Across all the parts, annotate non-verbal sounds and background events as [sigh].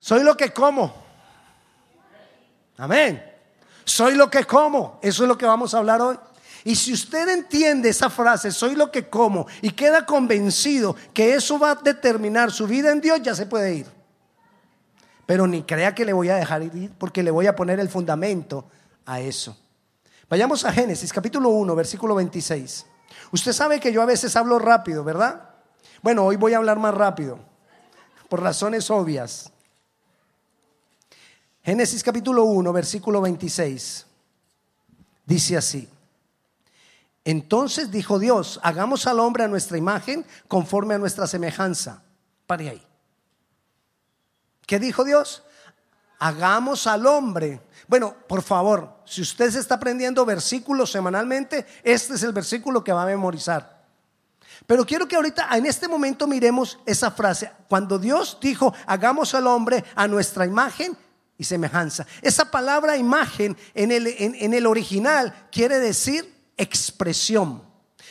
Soy lo que como. Amén. Soy lo que como. Eso es lo que vamos a hablar hoy. Y si usted entiende esa frase, soy lo que como, y queda convencido que eso va a determinar su vida en Dios, ya se puede ir. Pero ni crea que le voy a dejar ir, porque le voy a poner el fundamento a eso. Vayamos a Génesis capítulo 1, versículo 26. Usted sabe que yo a veces hablo rápido, ¿verdad? Bueno, hoy voy a hablar más rápido, por razones obvias. Génesis capítulo 1, versículo 26. Dice así. Entonces dijo Dios, hagamos al hombre a nuestra imagen conforme a nuestra semejanza. Pare ahí. ¿Qué dijo Dios? Hagamos al hombre. Bueno, por favor, si usted se está aprendiendo versículos semanalmente, este es el versículo que va a memorizar. Pero quiero que ahorita, en este momento, miremos esa frase. Cuando Dios dijo, hagamos al hombre a nuestra imagen y semejanza. Esa palabra imagen en el, en el original quiere decir expresión.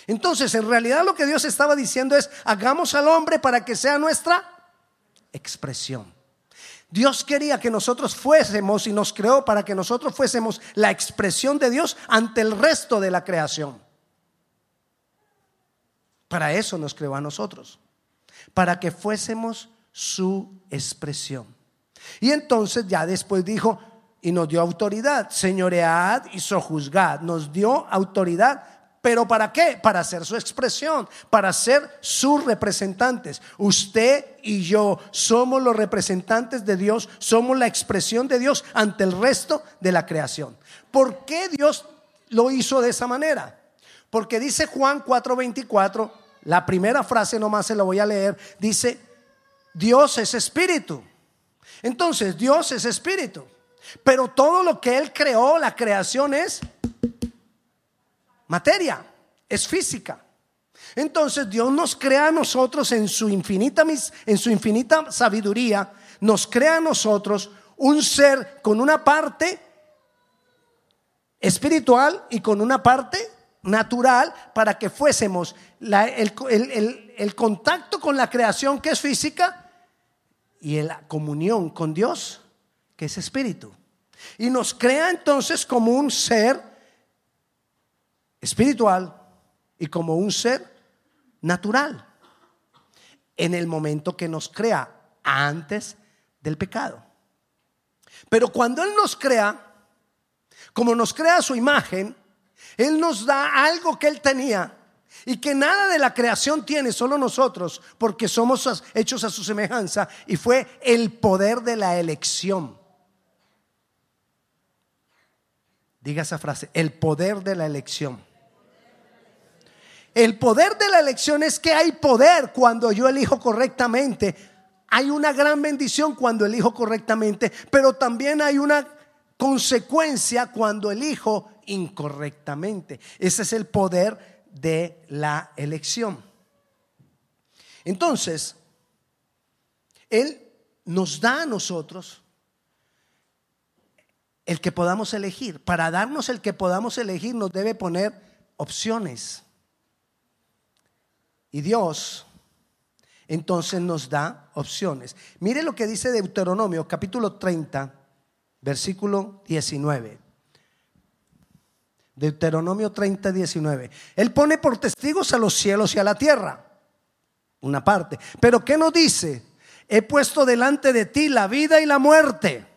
Entonces, en realidad lo que Dios estaba diciendo es, hagamos al hombre para que sea nuestra expresión. Dios quería que nosotros fuésemos y nos creó para que nosotros fuésemos la expresión de Dios ante el resto de la creación. Para eso nos creó a nosotros, para que fuésemos su expresión. Y entonces ya después dijo, y nos dio autoridad. Señoread y sojuzgad. Nos dio autoridad. ¿Pero para qué? Para hacer su expresión, para ser sus representantes. Usted y yo somos los representantes de Dios, somos la expresión de Dios ante el resto de la creación. ¿Por qué Dios lo hizo de esa manera? Porque dice Juan 4:24, la primera frase nomás se la voy a leer, dice, Dios es espíritu. Entonces, Dios es espíritu. Pero todo lo que Él creó, la creación es materia, es física. Entonces Dios nos crea a nosotros en su infinita, en su infinita sabiduría, nos crea a nosotros un ser con una parte espiritual y con una parte natural para que fuésemos el, el contacto con la creación que es física y la comunión con Dios que es espíritu. Y nos crea entonces como un ser espiritual y como un ser natural. En el momento que nos crea antes del pecado. Pero cuando Él nos crea, como nos crea su imagen, Él nos da algo que Él tenía y que nada de la creación tiene, solo nosotros, porque somos hechos a su semejanza, y fue el poder de la elección. Diga esa frase, el poder de la elección. El poder de la elección es que hay poder cuando yo elijo correctamente. Hay una gran bendición cuando elijo correctamente, pero también hay una consecuencia cuando elijo incorrectamente. Ese es el poder de la elección. Entonces, Él nos da a nosotros el que podamos elegir. Para darnos el que podamos elegir nos debe poner opciones. Y Dios entonces nos da opciones. Mire lo que dice Deuteronomio capítulo 30, versículo 19. Deuteronomio 30, 19. Él pone por testigos a los cielos y a la tierra. Una parte. Pero ¿qué nos dice? He puesto delante de ti la vida y la muerte.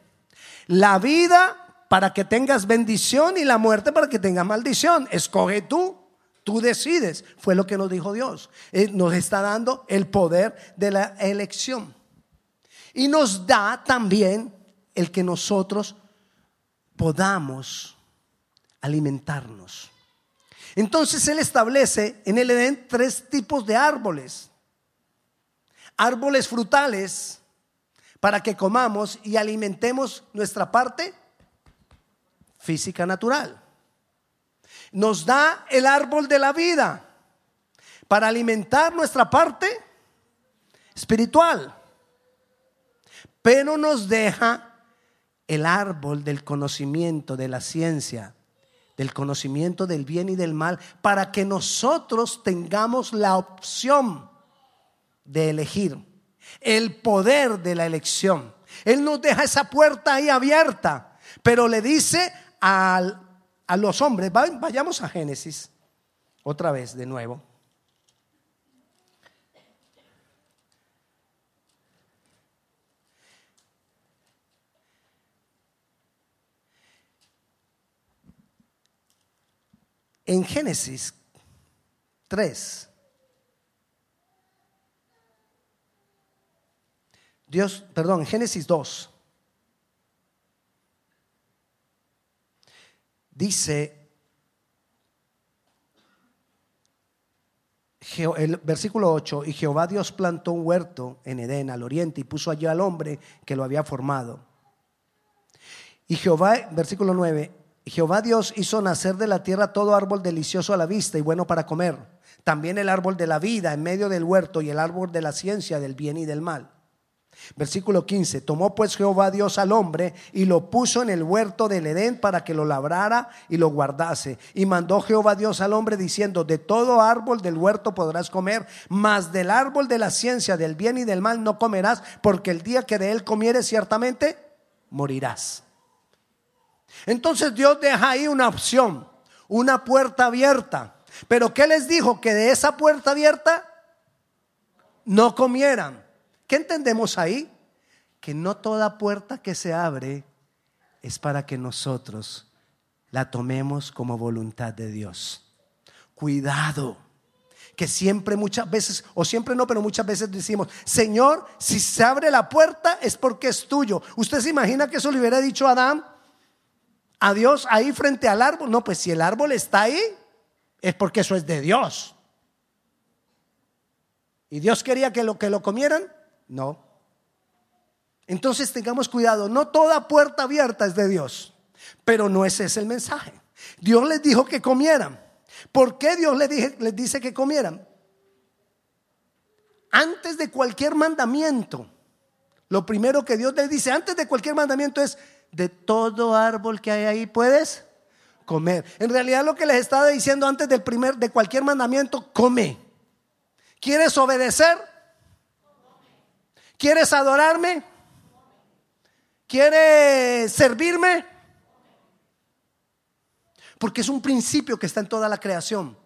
La vida para que tengas bendición y la muerte para que tengas maldición. Escoge tú, tú decides. Fue lo que nos dijo Dios. Nos está dando el poder de la elección. Y nos da también el que nosotros podamos alimentarnos. Entonces Él establece en el Edén tres tipos de árboles. Árboles frutales para que comamos y alimentemos nuestra parte física natural. Nos da el árbol de la vida para alimentar nuestra parte espiritual. Pero nos deja el árbol del conocimiento, de la ciencia, del conocimiento del bien y del mal, para que nosotros tengamos la opción de elegir, el poder de la elección. Él nos deja esa puerta ahí abierta, pero le dice a los hombres, vayamos a Génesis, otra vez de nuevo. En Génesis 3, Dios, perdón, Génesis 2, dice el versículo 8, y Jehová Dios plantó un huerto en Edén al oriente y puso allí al hombre que lo había formado. Y Jehová, versículo 9, Jehová Dios hizo nacer de la tierra todo árbol delicioso a la vista y bueno para comer. También el árbol de la vida en medio del huerto y el árbol de la ciencia del bien y del mal. Versículo 15. Tomó pues Jehová Dios al hombre y lo puso en el huerto del Edén para que lo labrara y lo guardase. Y mandó Jehová Dios al hombre diciendo, de todo árbol del huerto podrás comer, mas del árbol de la ciencia del bien y del mal no comerás, porque el día que de él comieres ciertamente morirás. Entonces Dios deja ahí una opción, una puerta abierta. Pero ¿qué les dijo? Que de esa puerta abierta no comieran. ¿Qué entendemos ahí? Que no toda puerta que se abre es para que nosotros la tomemos como voluntad de Dios. Cuidado, que siempre muchas veces, o siempre no, pero muchas veces decimos, Señor, si se abre la puerta es porque es tuyo. ¿Usted se imagina que eso le hubiera dicho a Adán? A Dios ahí frente al árbol. No, pues si el árbol está ahí, es porque eso es de Dios. ¿Y Dios quería que lo, que lo comieran? No. Entonces tengamos cuidado, no toda puerta abierta es de Dios, pero no ese es el mensaje. Dios les dijo que comieran. ¿Por qué Dios les, les dice que comieran? Antes de cualquier mandamiento, lo primero que Dios les dice, antes de cualquier mandamiento es, de todo árbol que hay ahí puedes comer. En realidad lo que les estaba diciendo antes del primer de cualquier mandamiento, come. ¿Quieres obedecer? ¿Quieres adorarme? ¿Quieres servirme? Porque es un principio que está en toda la creación.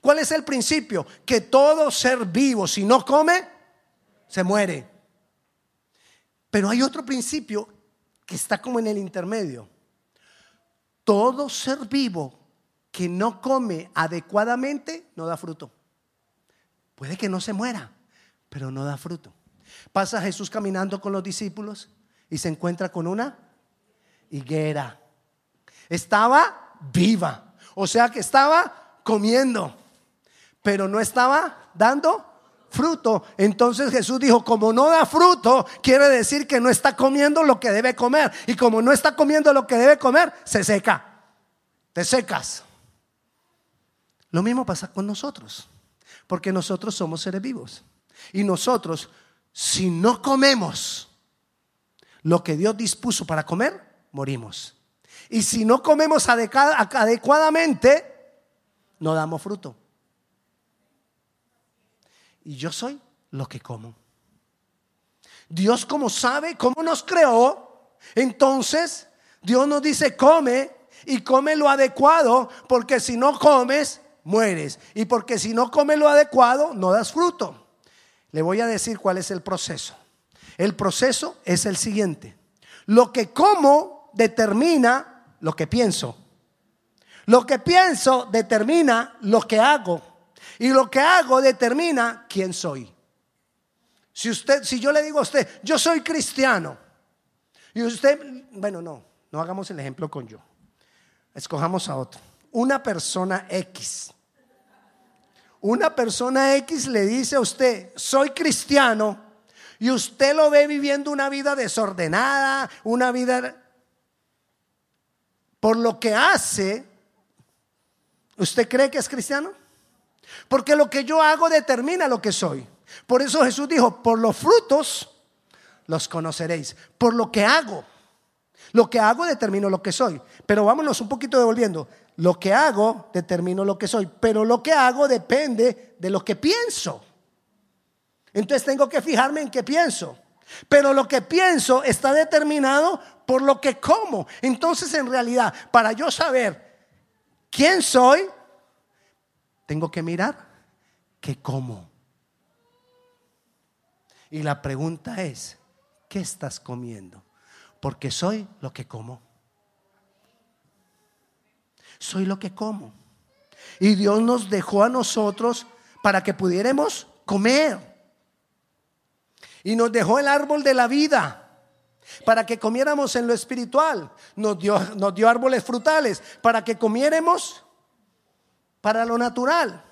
¿Cuál es el principio? Que todo ser vivo, si no come, se muere. Pero hay otro principio que está como en el intermedio. Todo ser vivo que no come adecuadamente no da fruto. Puede que no se muera, pero no da fruto. Pasa Jesús caminando con los discípulos y se encuentra con una higuera. Estaba viva, o sea que estaba comiendo, pero no estaba dando fruto. Entonces Jesús dijo, como no da fruto, quiere decir que no está comiendo lo que debe comer. Y como no está comiendo lo que debe comer, se seca. Te secas. Lo mismo pasa con nosotros, porque nosotros somos seres vivos. Y nosotros, si no comemos lo que Dios dispuso para comer, morimos. Y si no comemos adecuadamente, no damos fruto y yo soy lo que como. Dios como sabe cómo nos creó, entonces Dios nos dice come y come lo adecuado, porque si no comes, mueres. Y porque si no comes lo adecuado, no das fruto. Le voy a decir cuál es el proceso. El proceso es el siguiente. Lo que como determina lo que pienso. Lo que pienso determina lo que hago. Y lo que hago determina quién soy. Si usted, si yo le digo a usted, yo soy cristiano, y usted, bueno, no, no hagamos el ejemplo con yo. Escojamos a otro. Una persona X. Una persona X le dice a usted, soy cristiano, y usted lo ve viviendo una vida desordenada, una vida... Por lo que hace, ¿usted cree que es cristiano? Porque lo que yo hago determina lo que soy. Por eso Jesús dijo, por los frutos los conoceréis. Por lo que hago. Lo que hago determino lo que soy. Pero vámonos un poquito devolviendo. Lo que hago determino lo que soy. Pero lo que hago depende de lo que pienso. Entonces tengo que fijarme en qué pienso. Pero lo que pienso está determinado por lo que como. Entonces, en realidad, para yo saber quién soy, tengo que mirar qué como. Y la pregunta es, ¿qué estás comiendo? Porque soy lo que como. Soy lo que como. Y Dios nos dejó a nosotros para que pudiéramos comer. Y nos dejó el árbol de la vida para que comiéramos en lo espiritual. Nos dio, nos dio árboles frutales para que comiéramos para lo natural.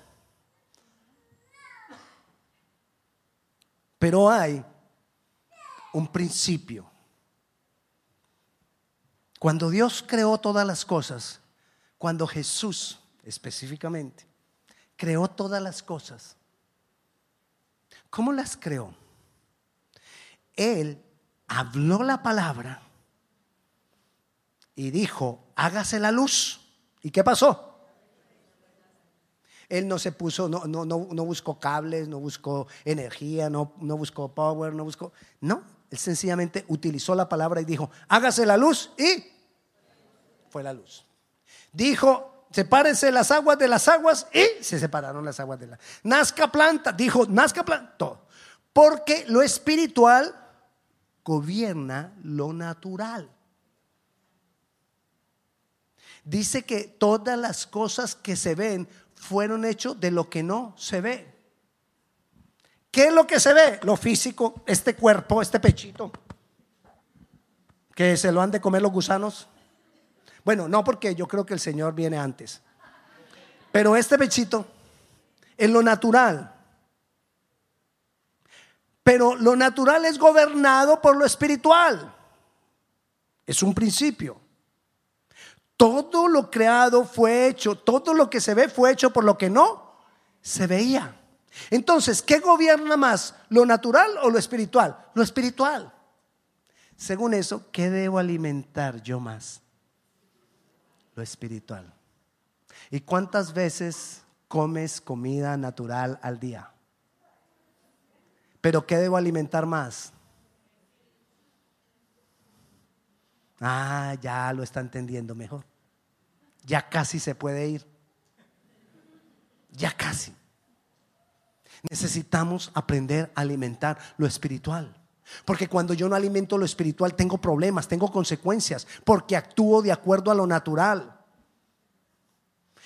Pero hay un principio. Cuando Dios creó todas las cosas, cuando Jesús específicamente creó todas las cosas, ¿cómo las creó? Él habló la palabra y dijo, hágase la luz. ¿Y qué pasó? Él no se puso, no, no, no, no buscó cables, no buscó energía, no, no buscó power, no buscó... No, él sencillamente utilizó la palabra y dijo, hágase la luz y fue la luz. Dijo, sepárense las aguas de las aguas y se separaron las aguas de la... Nazca planta, dijo, nazca planta, todo. Porque lo espiritual gobierna lo natural. Dice que todas las cosas que se ven fueron hechos de lo que no se ve. ¿Qué es lo que se ve? Lo físico, este cuerpo, este pechito, que se lo han de comer los gusanos. Bueno, no porque yo creo que el Señor viene antes. Pero este pechito es lo natural. Pero lo natural es gobernado por lo espiritual. Es un principio. Todo lo creado fue hecho, todo lo que se ve fue hecho por lo que no se veía. Entonces, ¿qué gobierna más? ¿Lo natural o lo espiritual? Lo espiritual. Según eso, ¿qué debo alimentar yo más? Lo espiritual. ¿Y cuántas veces comes comida natural al día? Pero ¿qué debo alimentar más? Ah, ya lo está entendiendo mejor. Ya casi se puede ir. Ya casi. Necesitamos aprender a alimentar lo espiritual. Porque cuando yo no alimento lo espiritual tengo problemas, tengo consecuencias, porque actúo de acuerdo a lo natural.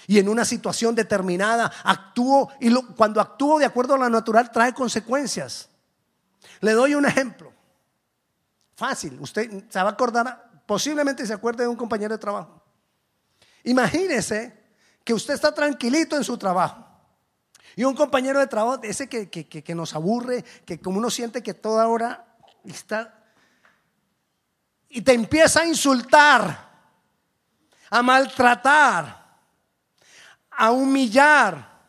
Y en una situación determinada actúo y cuando actúo de acuerdo a lo natural trae consecuencias. Le doy un ejemplo. Fácil, usted se va a acordar, posiblemente se acuerde de un compañero de trabajo. Imagínese que usted está tranquilito en su trabajo. Y un compañero de trabajo, ese que, que, nos aburre, que como uno siente que toda hora está... Y te empieza a insultar, a maltratar, a humillar.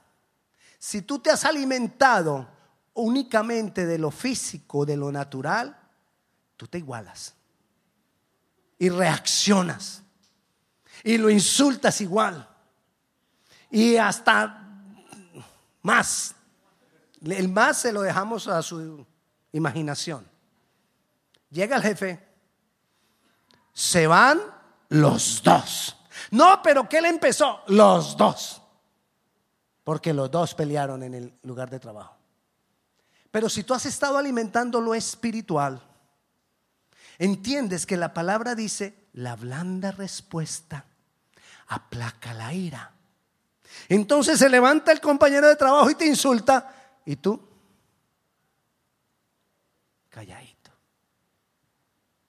Si tú te has alimentado únicamente de lo físico, de lo natural, tú te igualas y reaccionas y lo insultas igual y hasta más. El más se lo dejamos a su imaginación. Llega el jefe, se van los dos. No, pero ¿qué le empezó? Los dos. Porque los dos pelearon en el lugar de trabajo. Pero si tú has estado alimentando lo espiritual, entiendes que la palabra dice, la blanda respuesta aplaca la ira. Entonces se levanta el compañero de trabajo y te insulta y tú calladito.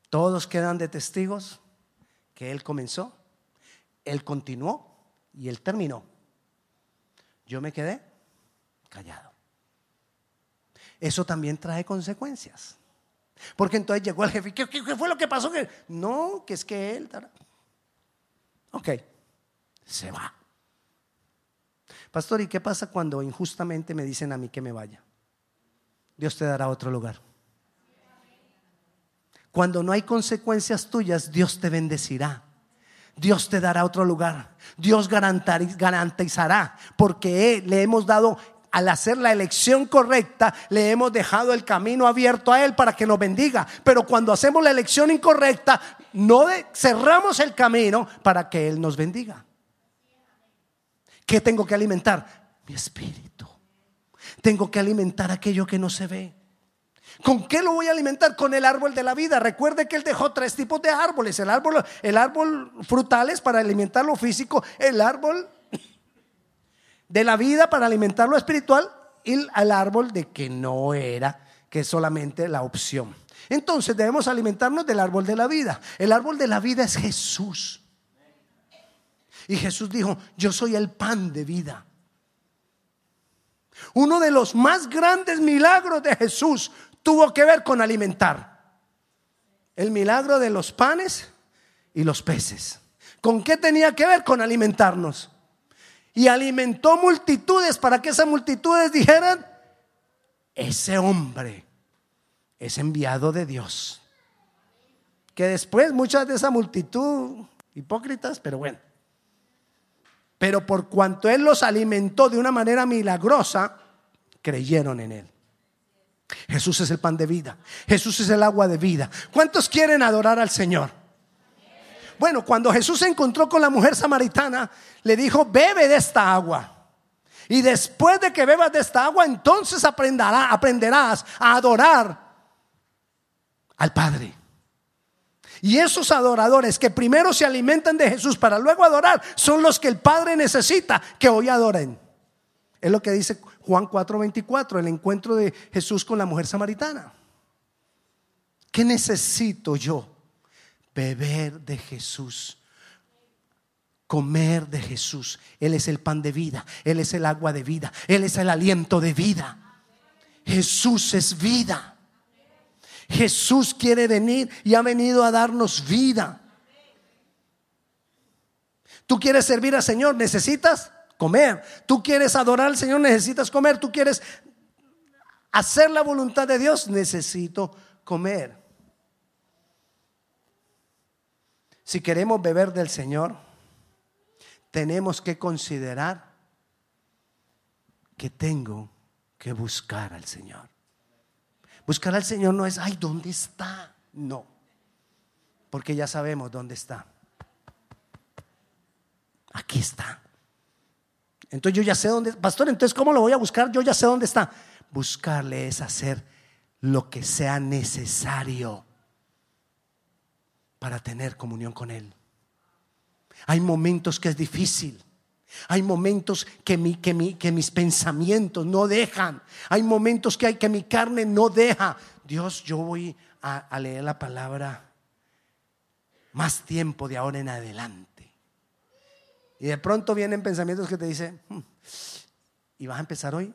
Todos quedan de testigos que él comenzó, él continuó y él terminó. Yo me quedé callado. Eso también trae consecuencias. Porque entonces llegó el jefe, ¿qué, qué fue lo que pasó? No, que es que él... Ok, se va. Pastor, ¿y qué pasa cuando injustamente me dicen a mí que me vaya? Dios te dará otro lugar. Cuando no hay consecuencias tuyas, Dios te bendecirá. Dios te dará otro lugar. Dios garantizará, porque le hemos dado al hacer la elección correcta, le hemos dejado el camino abierto a Él para que nos bendiga. Pero cuando hacemos la elección incorrecta, no cerramos el camino para que Él nos bendiga. ¿Qué tengo que alimentar? Mi espíritu. Tengo que alimentar aquello que no se ve. ¿Con qué lo voy a alimentar? Con el árbol de la vida. Recuerde que él dejó tres tipos de árboles. El árbol, el árbol frutales para alimentar lo físico, el árbol de la vida para alimentar lo espiritual y el árbol de que no era, que es solamente la opción. Entonces debemos alimentarnos del árbol de la vida. El árbol de la vida es Jesús. Y Jesús dijo, yo soy el pan de vida. Uno de los más grandes milagros de Jesús tuvo que ver con alimentar. El milagro de los panes y los peces. ¿Con qué tenía que ver? Con alimentarnos. Y alimentó multitudes para que esas multitudes dijeran, ese hombre es enviado de Dios. Que después muchas de esa multitud, hipócritas, pero bueno. Pero por cuanto Él los alimentó de una manera milagrosa, creyeron en Él. Jesús es el pan de vida. Jesús es el agua de vida. ¿Cuántos quieren adorar al Señor? Bueno, cuando Jesús se encontró con la mujer samaritana, le dijo, bebe de esta agua. Y después de que bebas de esta agua, entonces aprenderá, aprenderás a adorar al Padre. Y esos adoradores que primero se alimentan de Jesús para luego adorar, son los que el Padre necesita que hoy adoren. Es lo que dice Juan 4:24, el encuentro de Jesús con la mujer samaritana. ¿Qué necesito yo? Beber de Jesús, comer de Jesús. Él es el pan de vida, Él es el agua de vida, Él es el aliento de vida. Jesús es vida. Jesús quiere venir y ha venido a darnos vida. ¿Tú quieres servir al Señor? ¿Necesitas? comer. Tú quieres adorar al Señor, necesitas comer. Tú quieres hacer la voluntad de Dios, necesito comer. Si queremos beber del Señor, tenemos que considerar que tengo que buscar al Señor. Buscar al Señor no es, ay, ¿dónde está? No, porque ya sabemos dónde está. Aquí está. Entonces yo ya sé dónde, pastor, entonces ¿cómo lo voy a buscar? Yo ya sé dónde está. Buscarle es hacer lo que sea necesario para tener comunión con Él. Hay momentos que es difícil. Hay momentos que, mi, que, que mis pensamientos no dejan. Hay momentos que, hay, que mi carne no deja. Dios, yo voy a leer la palabra más tiempo de ahora en adelante. Y de pronto vienen pensamientos que te dicen, hmm, ¿y vas a empezar hoy?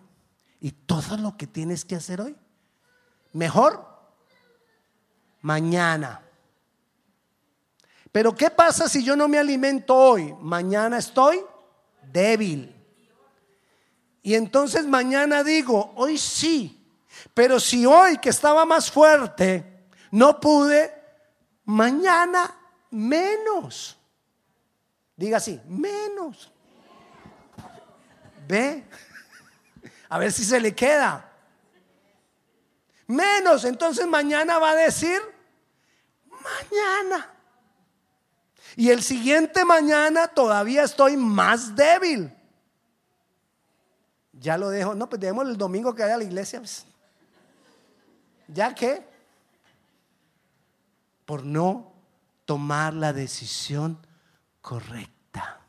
¿Y todo lo que tienes que hacer hoy? Mejor mañana. Pero ¿qué pasa si yo no me alimento hoy? Mañana estoy débil. Y entonces mañana digo, hoy sí. Pero si hoy que estaba más fuerte no pude, mañana menos. Diga así, menos. Ve, a ver si se le queda. Menos, entonces mañana va a decir, mañana. Y el siguiente mañana todavía estoy más débil. Ya lo dejo, no, pues dejemos el domingo que vaya a la iglesia. Pues. ¿Ya qué? Por no tomar la decisión correcta.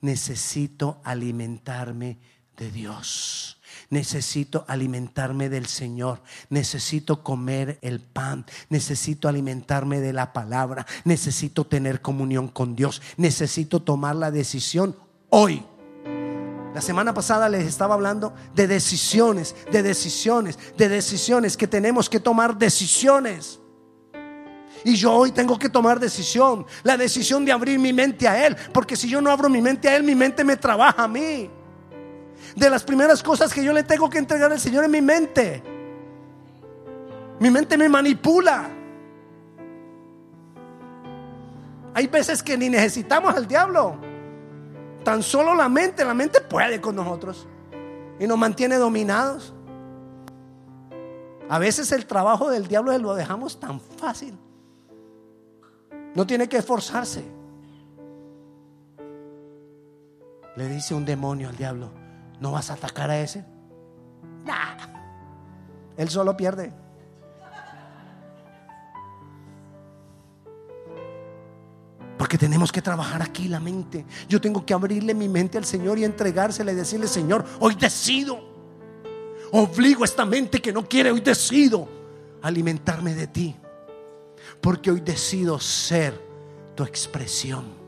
Necesito alimentarme de Dios. Necesito alimentarme del Señor. Necesito comer el pan. Necesito alimentarme de la palabra. Necesito tener comunión con Dios. Necesito tomar la decisión hoy. La semana pasada les estaba hablando de decisiones, de decisiones, de decisiones, que tenemos que tomar decisiones. Y yo hoy tengo que tomar decisión, la decisión de abrir mi mente a Él, porque si yo no abro mi mente a Él, mi mente me trabaja a mí. De las primeras cosas que yo le tengo que entregar al Señor es mi mente. Mi mente me manipula. Hay veces que ni necesitamos al diablo. Tan solo la mente, la mente puede con nosotros. y nos mantiene dominados. A veces el trabajo del diablo lo dejamos tan fácil. No tiene que esforzarse. Le dice un demonio al diablo, ¿no vas a atacar a ese? Nah. Él solo pierde. Porque tenemos que trabajar aquí la mente. Yo tengo que abrirle mi mente al Señor y entregársela y decirle, Señor, hoy decido. Obligo a esta mente que no quiere, hoy decido alimentarme de ti. Porque hoy decido ser tu expresión.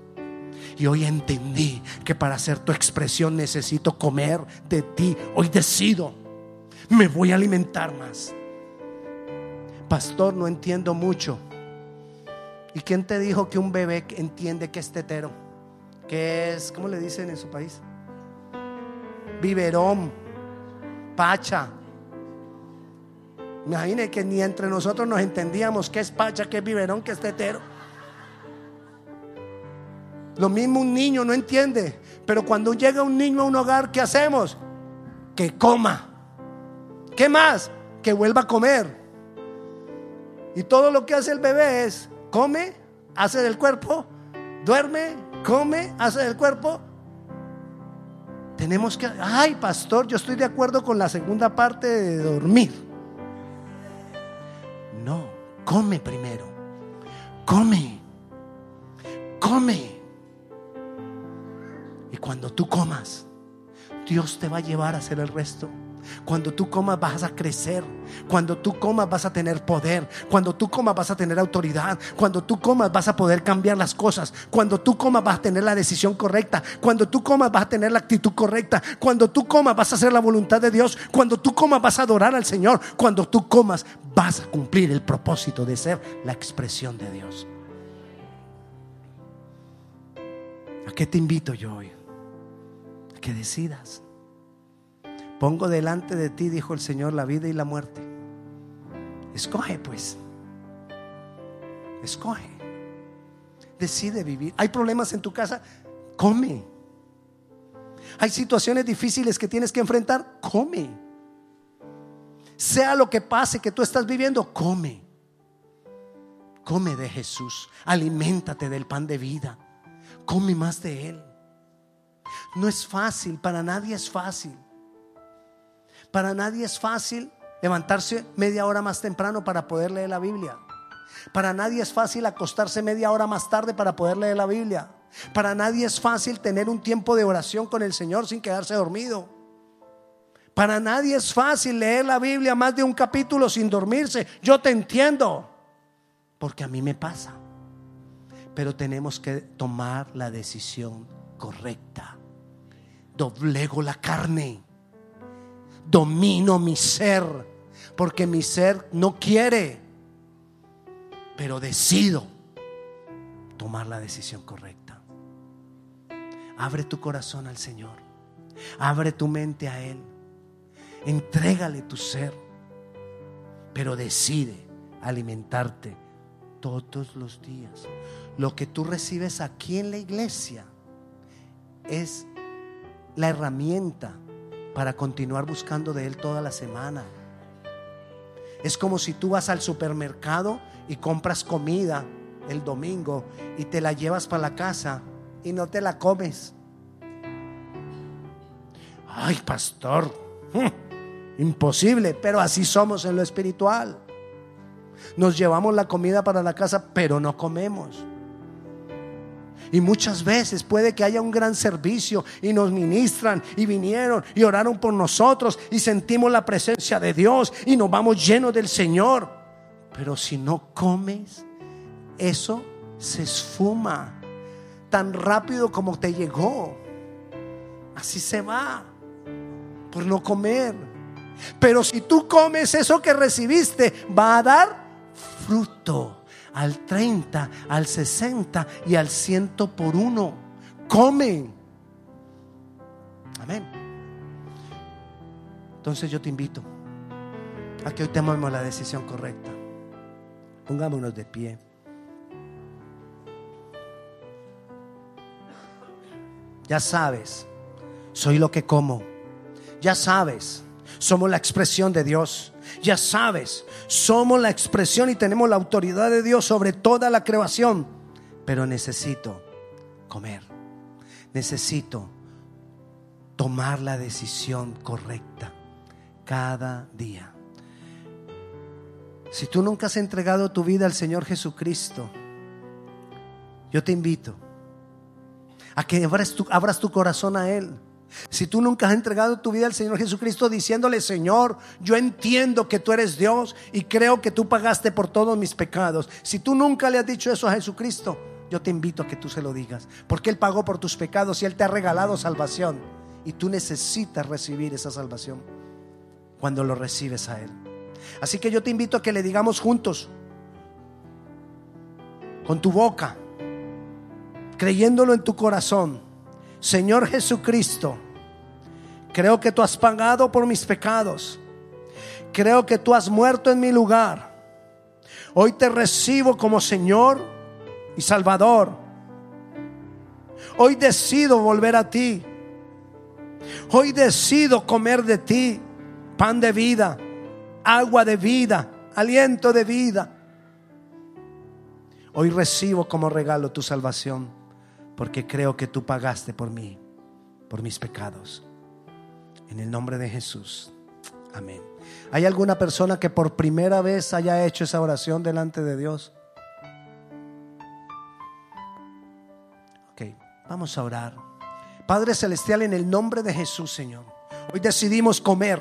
Y hoy entendí que para ser tu expresión necesito comer de ti. Hoy decido, me voy a alimentar más. Pastor, no entiendo mucho. ¿Y quién te dijo que un bebé entiende que es tetero? Que es, ¿cómo le dicen en su país? Biberón, pacha. Imagine que ni entre nosotros nos entendíamos qué es pacha, qué es biberón, qué es tetero. Lo mismo un niño no entiende. Pero cuando llega un niño a un hogar, ¿qué hacemos? Que coma. ¿Qué más? Que vuelva a comer. Y todo lo que hace el bebé es come, hace del cuerpo, duerme, come, hace del cuerpo. Tenemos que, ay pastor, yo estoy de acuerdo con la segunda parte de dormir. No, come primero, come, come. Y cuando tú comas, Dios te va a llevar a hacer el resto. Cuando tú comas vas a crecer. Cuando tú comas vas a tener poder. Cuando tú comas vas a tener autoridad. Cuando tú comas vas a poder cambiar las cosas. Cuando tú comas vas a tener la decisión correcta. Cuando tú comas vas a tener la actitud correcta. Cuando tú comas vas a hacer la voluntad de Dios. Cuando tú comas vas a adorar al Señor. Cuando tú comas vas a cumplir el propósito de ser la expresión de Dios. ¿A qué te invito yo hoy? Que decidas. Pongo delante de ti, dijo el Señor, la vida y la muerte. Escoge pues. Escoge. Decide vivir. Hay problemas en tu casa, come. Hay situaciones difíciles que tienes que enfrentar, come. Sea lo que pase que tú estás viviendo, come. Come de Jesús. Aliméntate del pan de vida. Come más de Él. No es fácil, para nadie es fácil. Para nadie es fácil levantarse media hora más temprano para poder leer la Biblia. Para nadie es fácil acostarse media hora más tarde para poder leer la Biblia. Para nadie es fácil tener un tiempo de oración con el Señor sin quedarse dormido. Para nadie es fácil leer la Biblia más de un capítulo sin dormirse. Yo te entiendo, porque a mí me pasa. Pero tenemos que tomar la decisión correcta. Doblego la carne domino mi ser, porque mi ser no quiere, pero decido tomar la decisión correcta. Abre tu corazón al Señor, abre tu mente a Él, entrégale tu ser, pero decide alimentarte todos los días. Lo que tú recibes aquí en la iglesia es la herramienta para continuar buscando de Él toda la semana. Es como si tú vas al supermercado y compras comida el domingo y te la llevas para la casa y no te la comes. Ay, pastor, [laughs] imposible, pero así somos en lo espiritual. Nos llevamos la comida para la casa, pero no comemos. Y muchas veces puede que haya un gran servicio y nos ministran y vinieron y oraron por nosotros y sentimos la presencia de Dios y nos vamos llenos del Señor. Pero si no comes, eso se esfuma tan rápido como te llegó. Así se va por no comer. Pero si tú comes eso que recibiste, va a dar fruto al 30, al 60 y al 100 por uno. Come. Amén. Entonces yo te invito a que hoy tomemos la decisión correcta. Pongámonos de pie. Ya sabes, soy lo que como. Ya sabes, somos la expresión de Dios. Ya sabes, somos la expresión y tenemos la autoridad de Dios sobre toda la creación. Pero necesito comer. Necesito tomar la decisión correcta cada día. Si tú nunca has entregado tu vida al Señor Jesucristo, yo te invito a que abras tu, corazón a Él. Si tú nunca has entregado tu vida al Señor Jesucristo diciéndole, Señor, yo entiendo que tú eres Dios y creo que tú pagaste por todos mis pecados. Si tú nunca le has dicho eso a Jesucristo, yo te invito a que tú se lo digas. Porque Él pagó por tus pecados y Él te ha regalado salvación. Y tú necesitas recibir esa salvación cuando lo recibes a Él. Así que yo te invito a que le digamos juntos, con tu boca, creyéndolo en tu corazón, Señor Jesucristo, creo que tú has pagado por mis pecados. Creo que tú has muerto en mi lugar. Hoy te recibo como Señor y Salvador. Hoy decido volver a ti. Hoy decido comer de ti pan de vida, agua de vida, aliento de vida. Hoy recibo como regalo tu salvación, porque creo que tú pagaste por mí, por mis pecados. En el nombre de Jesús. Amén. ¿Hay alguna persona que por primera vez haya hecho esa oración delante de Dios? Ok, vamos a orar. Padre Celestial, en el nombre de Jesús, Señor. Hoy decidimos comer.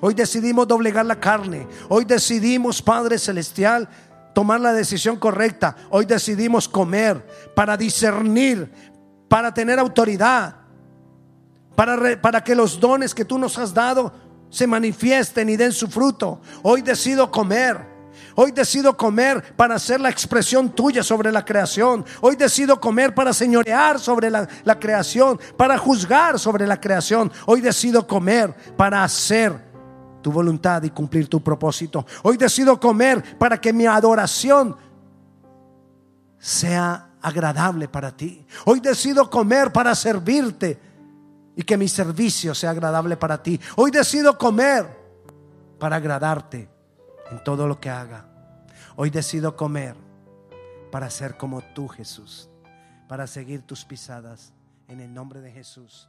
Hoy decidimos doblegar la carne. Hoy decidimos, Padre Celestial, tomar la decisión correcta. Hoy decidimos comer para discernir, para tener autoridad, para, para que los dones que tú nos has dado se manifiesten y den su fruto. Hoy decido comer. Hoy decido comer para hacer la expresión tuya sobre la creación. Hoy decido comer para señorear sobre la, la, creación, para juzgar sobre la creación. Hoy decido comer para hacer tu voluntad y cumplir tu propósito. Hoy decido comer para que mi adoración sea agradable para ti. Hoy decido comer para servirte y que mi servicio sea agradable para ti. Hoy decido comer para agradarte en todo lo que haga. Hoy decido comer para ser como tú, Jesús, para seguir tus pisadas en el nombre de Jesús.